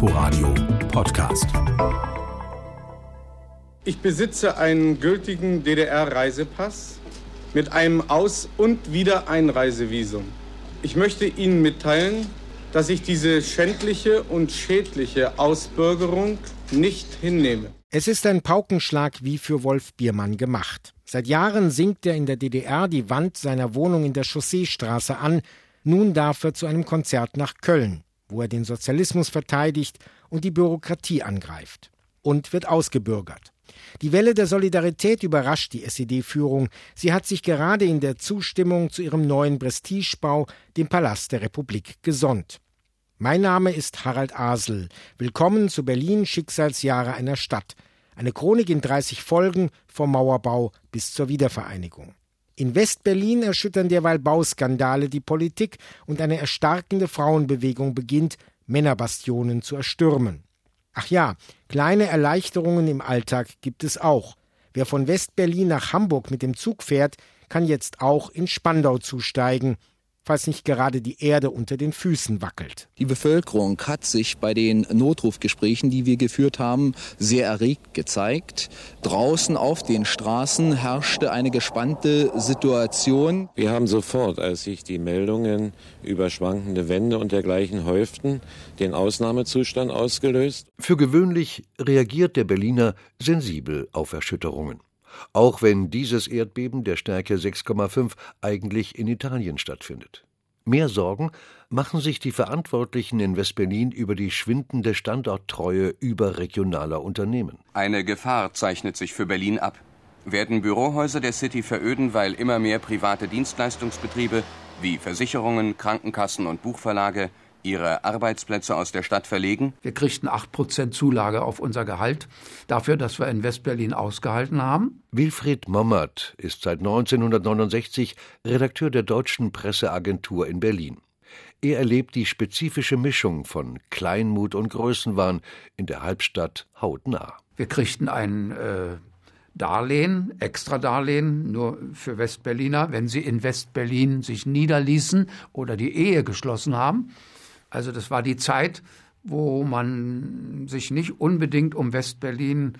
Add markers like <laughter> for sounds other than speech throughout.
Inforadio Podcast. Ich besitze einen gültigen DDR-Reisepass mit einem Aus- und Wiedereinreisevisum. Ich möchte Ihnen mitteilen, dass ich diese schändliche und schädliche Ausbürgerung nicht hinnehme. Es ist ein Paukenschlag wie für Wolf Biermann gemacht. Seit Jahren singt er in der DDR die Wand seiner Wohnung in der Chausseestraße an. Nun darf er zu einem Konzert nach Köln, wo er den Sozialismus verteidigt und die Bürokratie angreift. Und wird ausgebürgert. Die Welle der Solidarität überrascht die SED-Führung. Sie hat sich gerade in der Zustimmung zu ihrem neuen Prestigebau, dem Palast der Republik, gesonnt. Mein Name ist Harald Asel. Willkommen zu Berlin Schicksalsjahre einer Stadt. Eine Chronik in 30 Folgen vom Mauerbau bis zur Wiedervereinigung. In Westberlin erschüttern derweil Bauskandale die Politik und eine erstarkende Frauenbewegung beginnt, Männerbastionen zu erstürmen. Ach ja, kleine Erleichterungen im Alltag gibt es auch. Wer von Westberlin nach Hamburg mit dem Zug fährt, kann jetzt auch in Spandau zusteigen falls nicht gerade die Erde unter den Füßen wackelt. Die Bevölkerung hat sich bei den Notrufgesprächen, die wir geführt haben, sehr erregt gezeigt. Draußen auf den Straßen herrschte eine gespannte Situation. Wir haben sofort, als sich die Meldungen über schwankende Wände und dergleichen häuften, den Ausnahmezustand ausgelöst. Für gewöhnlich reagiert der Berliner sensibel auf Erschütterungen auch wenn dieses Erdbeben der Stärke 6,5 eigentlich in Italien stattfindet. Mehr Sorgen machen sich die Verantwortlichen in Westberlin über die schwindende Standorttreue überregionaler Unternehmen. Eine Gefahr zeichnet sich für Berlin ab. Werden Bürohäuser der City veröden, weil immer mehr private Dienstleistungsbetriebe wie Versicherungen, Krankenkassen und Buchverlage ihre Arbeitsplätze aus der Stadt verlegen? Wir kriegten 8% Zulage auf unser Gehalt dafür, dass wir in Westberlin ausgehalten haben. Wilfried Mommert ist seit 1969 Redakteur der Deutschen Presseagentur in Berlin. Er erlebt die spezifische Mischung von Kleinmut und Größenwahn in der Halbstadt hautnah. Wir kriegten ein äh, Darlehen, extra Darlehen, nur für Westberliner, wenn sie in Westberlin sich niederließen oder die Ehe geschlossen haben. Also das war die Zeit, wo man sich nicht unbedingt um Westberlin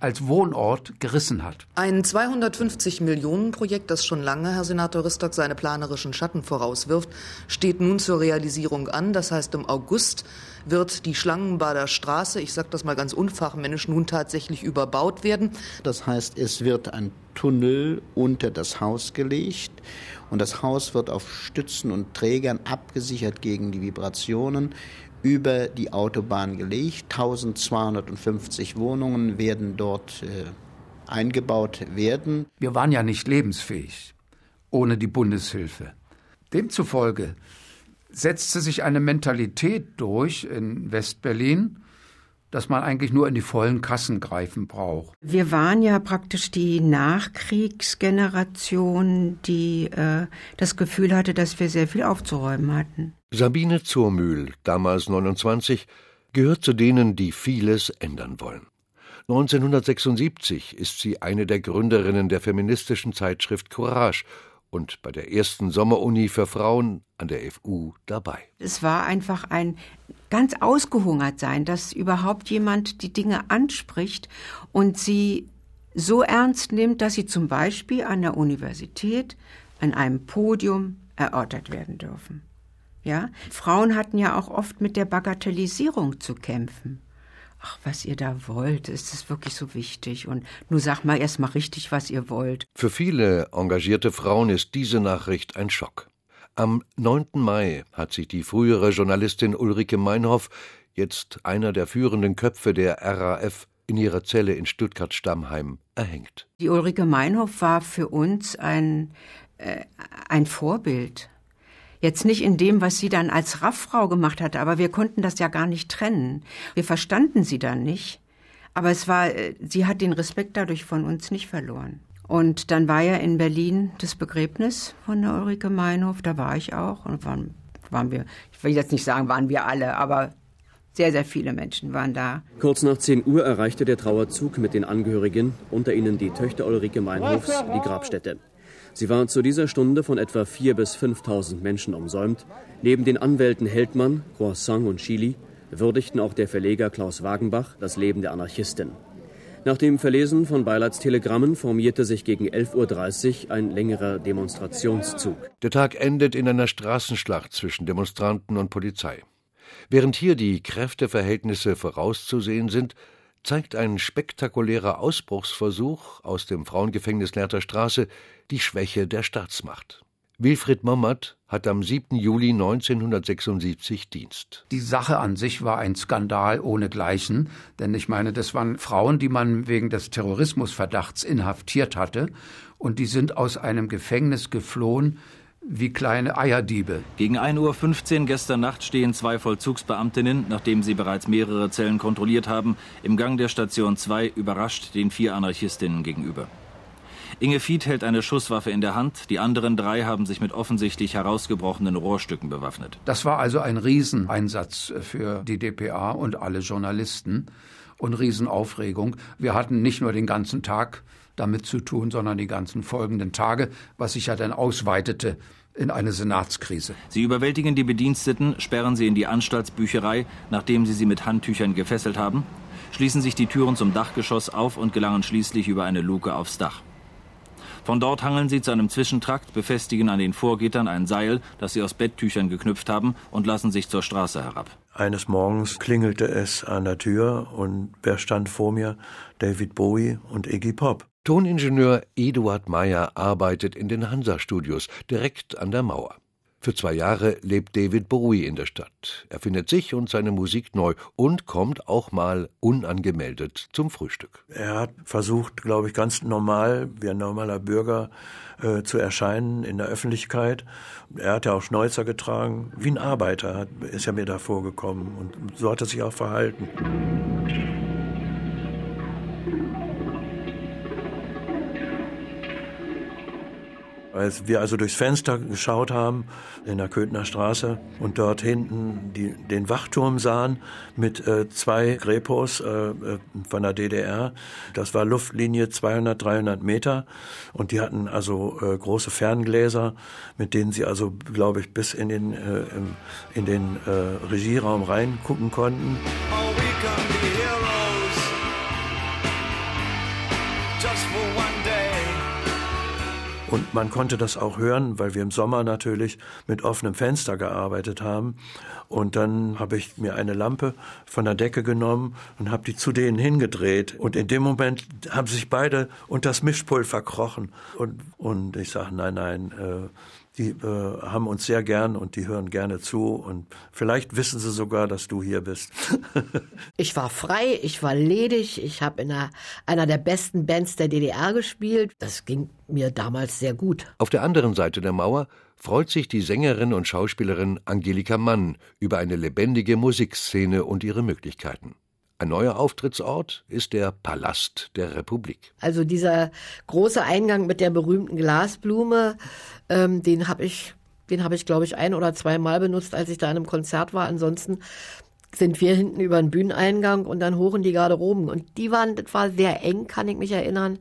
als Wohnort gerissen hat. Ein 250 Millionen Projekt, das schon lange, Herr Senator Ristock, seine planerischen Schatten vorauswirft, steht nun zur Realisierung an. Das heißt, im August wird die Schlangenbader Straße, ich sage das mal ganz unfachmännisch, nun tatsächlich überbaut werden. Das heißt, es wird ein Tunnel unter das Haus gelegt und das Haus wird auf Stützen und Trägern abgesichert gegen die Vibrationen über die Autobahn gelegt. 1250 Wohnungen werden dort äh, eingebaut werden. Wir waren ja nicht lebensfähig ohne die Bundeshilfe. Demzufolge setzte sich eine Mentalität durch in Westberlin, dass man eigentlich nur in die vollen Kassen greifen braucht. Wir waren ja praktisch die Nachkriegsgeneration, die äh, das Gefühl hatte, dass wir sehr viel aufzuräumen hatten. Sabine Zurmühl, damals 29, gehört zu denen, die vieles ändern wollen. 1976 ist sie eine der Gründerinnen der feministischen Zeitschrift Courage und bei der ersten Sommeruni für Frauen an der FU dabei. Es war einfach ein ganz ausgehungert sein, dass überhaupt jemand die Dinge anspricht und sie so ernst nimmt, dass sie zum Beispiel an der Universität an einem Podium erörtert werden dürfen. Ja, Frauen hatten ja auch oft mit der Bagatellisierung zu kämpfen ach, was ihr da wollt, ist es wirklich so wichtig und nur sag mal erst mal richtig, was ihr wollt. Für viele engagierte Frauen ist diese Nachricht ein Schock. Am 9. Mai hat sich die frühere Journalistin Ulrike Meinhoff, jetzt einer der führenden Köpfe der RAF, in ihrer Zelle in Stuttgart-Stammheim erhängt. Die Ulrike Meinhoff war für uns ein, äh, ein Vorbild. Jetzt nicht in dem, was sie dann als Rafffrau gemacht hatte, aber wir konnten das ja gar nicht trennen. Wir verstanden sie dann nicht. Aber es war, äh, sie hat den Respekt dadurch von uns nicht verloren. Und dann war ja in Berlin das Begräbnis von der Ulrike Meinhof, da war ich auch und waren, waren wir, ich will jetzt nicht sagen, waren wir alle, aber sehr, sehr viele Menschen waren da. Kurz nach 10 Uhr erreichte der Trauerzug mit den Angehörigen, unter ihnen die Töchter Ulrike Meinhofs, die Grabstätte. Sie war zu dieser Stunde von etwa 4.000 bis 5.000 Menschen umsäumt. Neben den Anwälten Heldmann, Croissant und Chili würdigten auch der Verleger Klaus Wagenbach das Leben der Anarchistin. Nach dem Verlesen von Beilads Telegrammen formierte sich gegen 11.30 Uhr ein längerer Demonstrationszug. Der Tag endet in einer Straßenschlacht zwischen Demonstranten und Polizei. Während hier die Kräfteverhältnisse vorauszusehen sind, zeigt ein spektakulärer Ausbruchsversuch aus dem Frauengefängnis Lehrter Straße die Schwäche der Staatsmacht. Wilfried Mommert hat am 7. Juli 1976 Dienst. Die Sache an sich war ein Skandal ohnegleichen, denn ich meine, das waren Frauen, die man wegen des Terrorismusverdachts inhaftiert hatte, und die sind aus einem Gefängnis geflohen wie kleine Eierdiebe. Gegen 1.15 Uhr gestern Nacht stehen zwei Vollzugsbeamtinnen, nachdem sie bereits mehrere Zellen kontrolliert haben, im Gang der Station 2 überrascht den vier Anarchistinnen gegenüber. Inge Fied hält eine Schusswaffe in der Hand, die anderen drei haben sich mit offensichtlich herausgebrochenen Rohrstücken bewaffnet. Das war also ein Rieseneinsatz für die DPA und alle Journalisten und Riesenaufregung. Wir hatten nicht nur den ganzen Tag damit zu tun, sondern die ganzen folgenden Tage, was sich ja dann ausweitete in eine Senatskrise. Sie überwältigen die Bediensteten, sperren sie in die Anstaltsbücherei, nachdem sie sie mit Handtüchern gefesselt haben, schließen sich die Türen zum Dachgeschoss auf und gelangen schließlich über eine Luke aufs Dach. Von dort hangeln sie zu einem Zwischentrakt, befestigen an den Vorgittern ein Seil, das sie aus Betttüchern geknüpft haben, und lassen sich zur Straße herab. Eines Morgens klingelte es an der Tür und wer stand vor mir? David Bowie und Iggy Pop. Toningenieur Eduard Meyer arbeitet in den Hansa-Studios direkt an der Mauer. Für zwei Jahre lebt David Bowie in der Stadt. Er findet sich und seine Musik neu und kommt auch mal unangemeldet zum Frühstück. Er hat versucht, glaube ich, ganz normal, wie ein normaler Bürger, äh, zu erscheinen in der Öffentlichkeit. Er hat ja auch Schnäuzer getragen, wie ein Arbeiter ist er mir da vorgekommen und so hat er sich auch verhalten. Als wir also durchs Fenster geschaut haben in der Köthner Straße und dort hinten die, den Wachturm sahen mit äh, zwei Grepos äh, äh von der DDR, das war Luftlinie 200, 300 Meter und die hatten also äh, große Ferngläser, mit denen sie also, glaube ich, bis in den, äh, in den äh, Regieraum reingucken konnten. Und man konnte das auch hören, weil wir im Sommer natürlich mit offenem Fenster gearbeitet haben. Und dann habe ich mir eine Lampe von der Decke genommen und habe die zu denen hingedreht. Und in dem Moment haben sich beide unter das Mischpult verkrochen. Und, und ich sage, nein, nein, äh, die äh, haben uns sehr gern und die hören gerne zu und vielleicht wissen sie sogar, dass du hier bist. <laughs> ich war frei, ich war ledig, ich habe in einer, einer der besten Bands der DDR gespielt. Das ging mir damals sehr gut. Auf der anderen Seite der Mauer freut sich die Sängerin und Schauspielerin Angelika Mann über eine lebendige Musikszene und ihre Möglichkeiten. Ein neuer Auftrittsort ist der Palast der Republik. Also dieser große Eingang mit der berühmten Glasblume, ähm, den habe ich, den habe ich, glaube ich, ein oder zweimal benutzt, als ich da in einem Konzert war. Ansonsten sind wir hinten über den Bühneneingang und dann hoch in die Garderoben. Und die waren, das war sehr eng, kann ich mich erinnern.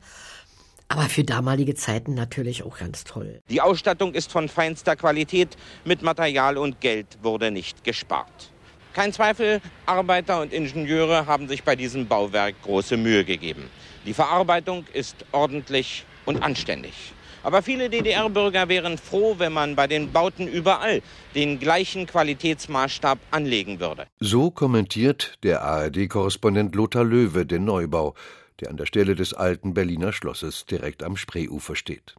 Aber für damalige Zeiten natürlich auch ganz toll. Die Ausstattung ist von feinster Qualität. Mit Material und Geld wurde nicht gespart. Kein Zweifel, Arbeiter und Ingenieure haben sich bei diesem Bauwerk große Mühe gegeben. Die Verarbeitung ist ordentlich und anständig. Aber viele DDR-Bürger wären froh, wenn man bei den Bauten überall den gleichen Qualitätsmaßstab anlegen würde. So kommentiert der ARD-Korrespondent Lothar Löwe den Neubau, der an der Stelle des alten Berliner Schlosses direkt am Spreeufer steht.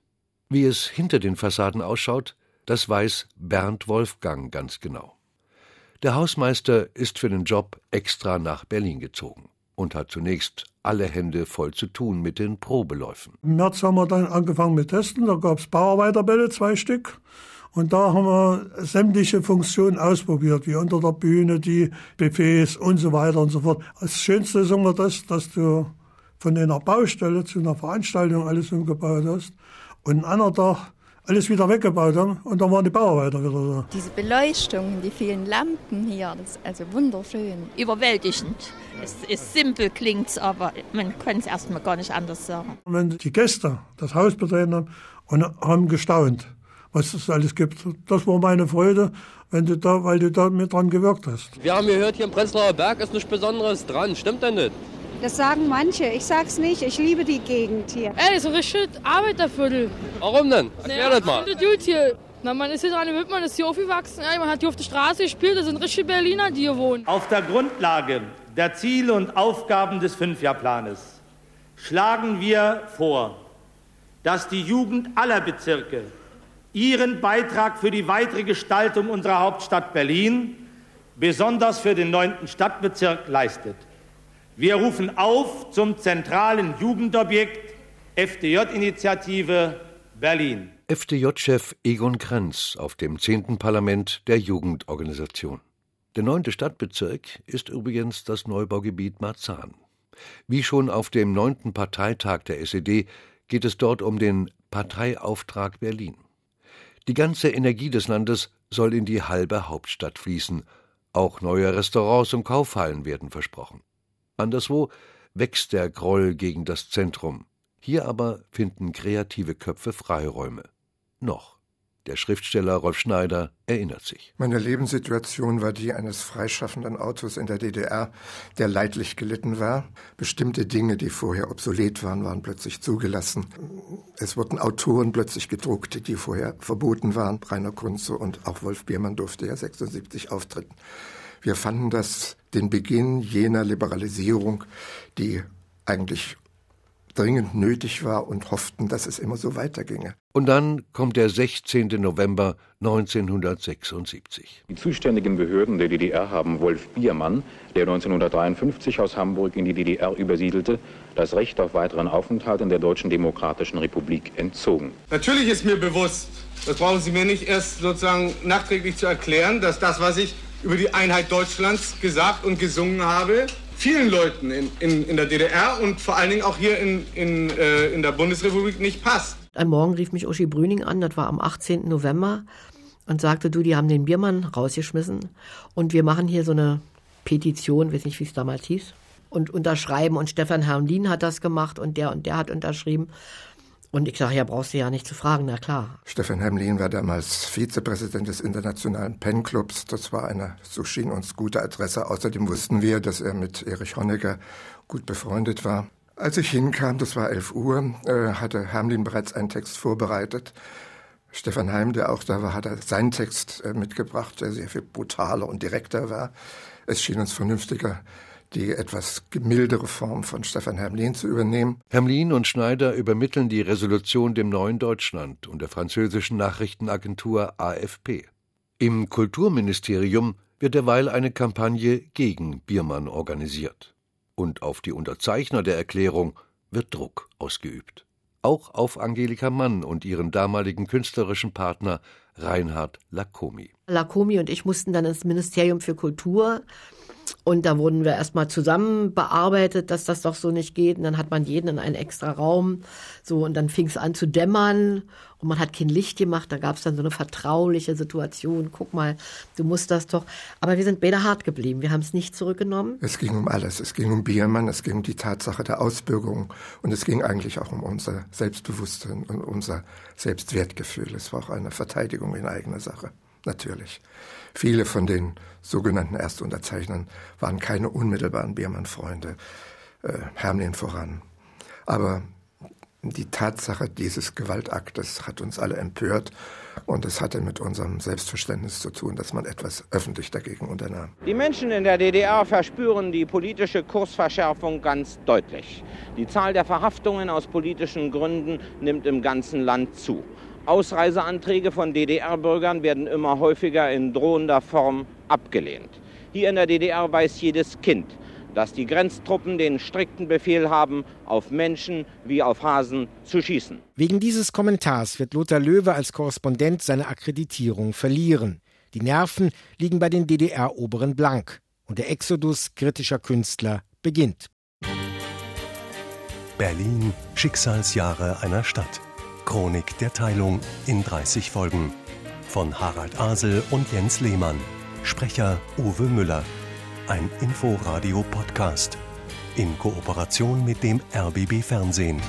Wie es hinter den Fassaden ausschaut, das weiß Bernd Wolfgang ganz genau. Der Hausmeister ist für den Job extra nach Berlin gezogen und hat zunächst alle Hände voll zu tun mit den Probeläufen. Im März haben wir dann angefangen mit Testen, da gab es Bauarbeiterbälle, zwei Stück. Und da haben wir sämtliche Funktionen ausprobiert, wie unter der Bühne, die Buffets und so weiter und so fort. Das Schönste ist immer das, dass du von einer Baustelle zu einer Veranstaltung alles umgebaut hast und ein anderer Tag alles wieder weggebaut haben und dann waren die Bauarbeiter wieder da. Diese Beleuchtung, die vielen Lampen hier, das ist also wunderschön. Überwältigend. Es ist simpel, klingt aber man kann es erstmal gar nicht anders sagen. Wenn die Gäste das Haus betreten haben und haben gestaunt, was es alles gibt. Das war meine Freude, wenn du da, weil du da mit dran gewirkt hast. Wir haben gehört, hier im Prenzlauer Berg ist nichts Besonderes dran. Stimmt denn das? Das sagen manche. Ich sag's nicht. Ich liebe die Gegend hier. Ey, das ist ein richtig Arbeiterviertel. Warum denn? Erklär naja, das mal. Das gut hier. Na, man ist hier dran gewöhnt, man ist hier aufgewachsen. Ja, man hat hier auf der Straße gespielt. Das sind richtige Berliner, die hier wohnen. Auf der Grundlage der Ziele und Aufgaben des Fünfjahrplanes schlagen wir vor, dass die Jugend aller Bezirke ihren Beitrag für die weitere Gestaltung unserer Hauptstadt Berlin, besonders für den neunten Stadtbezirk, leistet. Wir rufen auf zum zentralen Jugendobjekt FDJ-Initiative Berlin. FDJ-Chef Egon Krenz auf dem 10. Parlament der Jugendorganisation. Der neunte Stadtbezirk ist übrigens das Neubaugebiet Marzahn. Wie schon auf dem neunten Parteitag der SED geht es dort um den Parteiauftrag Berlin. Die ganze Energie des Landes soll in die halbe Hauptstadt fließen. Auch neue Restaurants und Kaufhallen werden versprochen. Anderswo wächst der Groll gegen das Zentrum. Hier aber finden kreative Köpfe Freiräume. Noch. Der Schriftsteller Rolf Schneider erinnert sich. Meine Lebenssituation war die eines freischaffenden Autors in der DDR, der leidlich gelitten war. Bestimmte Dinge, die vorher obsolet waren, waren plötzlich zugelassen. Es wurden Autoren plötzlich gedruckt, die vorher verboten waren. Rainer Kunze und auch Wolf Biermann durfte ja 76 auftreten. Wir fanden das den Beginn jener Liberalisierung, die eigentlich dringend nötig war und hofften, dass es immer so weiterginge. Und dann kommt der 16. November 1976. Die zuständigen Behörden der DDR haben Wolf Biermann, der 1953 aus Hamburg in die DDR übersiedelte, das Recht auf weiteren Aufenthalt in der Deutschen Demokratischen Republik entzogen. Natürlich ist mir bewusst, das brauchen Sie mir nicht erst sozusagen nachträglich zu erklären, dass das, was ich über die Einheit Deutschlands gesagt und gesungen habe, vielen Leuten in, in, in der DDR und vor allen Dingen auch hier in, in, äh, in der Bundesrepublik nicht passt. Ein Morgen rief mich Uschi Brüning an, das war am 18. November, und sagte, du, die haben den Biermann rausgeschmissen und wir machen hier so eine Petition, weiß nicht, wie es damals hieß, und unterschreiben. Und Stefan Hermlin hat das gemacht und der und der hat unterschrieben. Und ich sage, ja, brauchst du ja nicht zu fragen, na klar. Stefan Hemlin war damals Vizepräsident des Internationalen Pen-Clubs. Das war eine, so schien uns, gute Adresse. Außerdem wussten wir, dass er mit Erich Honecker gut befreundet war. Als ich hinkam, das war 11 Uhr, äh, hatte Hermlin bereits einen Text vorbereitet. Stefan Heim, der auch da war, hat seinen Text äh, mitgebracht, der sehr viel brutaler und direkter war. Es schien uns vernünftiger, die etwas gemildere Form von Stefan Hermlin zu übernehmen. Hermlin und Schneider übermitteln die Resolution dem Neuen Deutschland und der französischen Nachrichtenagentur AFP. Im Kulturministerium wird derweil eine Kampagne gegen Biermann organisiert. Und auf die Unterzeichner der Erklärung wird Druck ausgeübt. Auch auf Angelika Mann und ihren damaligen künstlerischen Partner Reinhard Lacomi. Lacomi und ich mussten dann ins Ministerium für Kultur und da wurden wir erstmal zusammen bearbeitet, dass das doch so nicht geht. Und dann hat man jeden in einen extra Raum. So, und dann fing es an zu dämmern und man hat kein Licht gemacht. Da gab es dann so eine vertrauliche Situation. Guck mal, du musst das doch. Aber wir sind beide hart geblieben. Wir haben es nicht zurückgenommen. Es ging um alles. Es ging um Biermann, es ging um die Tatsache der Ausbürgerung und es ging eigentlich auch um unser Selbstbewusstsein und unser Selbstwertgefühl. Es war auch eine Verteidigung in eigener Sache. Natürlich. Viele von den sogenannten Erstunterzeichnern waren keine unmittelbaren Biermann-Freunde, äh, Hermlin voran. Aber die Tatsache dieses Gewaltaktes hat uns alle empört und es hatte mit unserem Selbstverständnis zu tun, dass man etwas öffentlich dagegen unternahm. Die Menschen in der DDR verspüren die politische Kursverschärfung ganz deutlich. Die Zahl der Verhaftungen aus politischen Gründen nimmt im ganzen Land zu. Ausreiseanträge von DDR-Bürgern werden immer häufiger in drohender Form abgelehnt. Hier in der DDR weiß jedes Kind, dass die Grenztruppen den strikten Befehl haben, auf Menschen wie auf Hasen zu schießen. Wegen dieses Kommentars wird Lothar Löwe als Korrespondent seine Akkreditierung verlieren. Die Nerven liegen bei den DDR-Oberen blank und der Exodus kritischer Künstler beginnt. Berlin, Schicksalsjahre einer Stadt. Chronik der Teilung in 30 Folgen. Von Harald Asel und Jens Lehmann. Sprecher Uwe Müller. Ein Inforadio-Podcast. In Kooperation mit dem RBB Fernsehen.